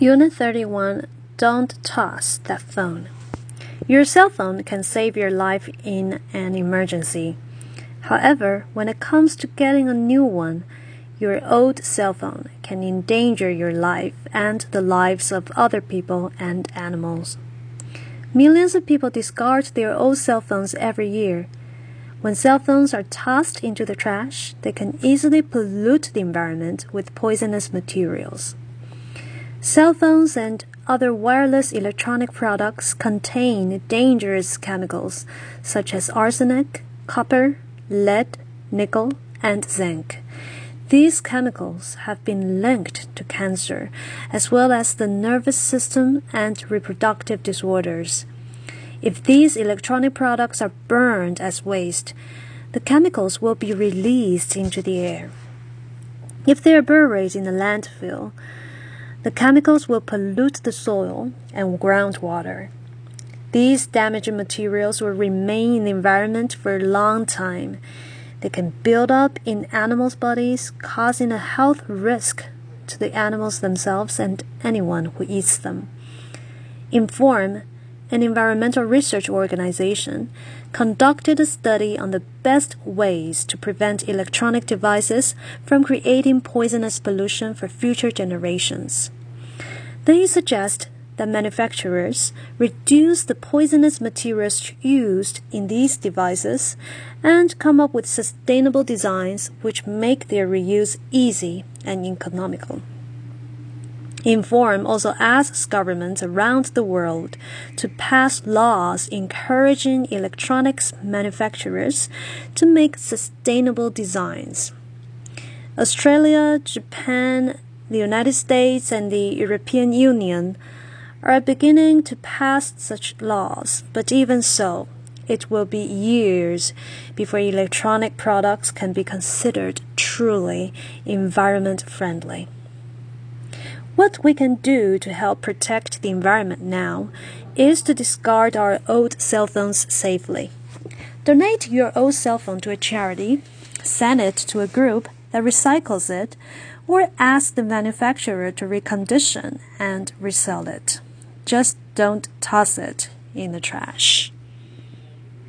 Unit 31 Don't toss that phone. Your cell phone can save your life in an emergency. However, when it comes to getting a new one, your old cell phone can endanger your life and the lives of other people and animals. Millions of people discard their old cell phones every year. When cell phones are tossed into the trash, they can easily pollute the environment with poisonous materials. Cell phones and other wireless electronic products contain dangerous chemicals such as arsenic, copper, lead, nickel, and zinc. These chemicals have been linked to cancer, as well as the nervous system and reproductive disorders. If these electronic products are burned as waste, the chemicals will be released into the air. If they are buried in a landfill, the chemicals will pollute the soil and groundwater. These damaging materials will remain in the environment for a long time. They can build up in animals' bodies, causing a health risk to the animals themselves and anyone who eats them. Inform, an environmental research organization, conducted a study on the best ways to prevent electronic devices from creating poisonous pollution for future generations. They suggest that manufacturers reduce the poisonous materials used in these devices and come up with sustainable designs which make their reuse easy and economical. Inform also asks governments around the world to pass laws encouraging electronics manufacturers to make sustainable designs. Australia, Japan, the United States and the European Union are beginning to pass such laws, but even so, it will be years before electronic products can be considered truly environment friendly. What we can do to help protect the environment now is to discard our old cell phones safely. Donate your old cell phone to a charity, send it to a group that recycles it, or ask the manufacturer to recondition and resell it. Just don't toss it in the trash.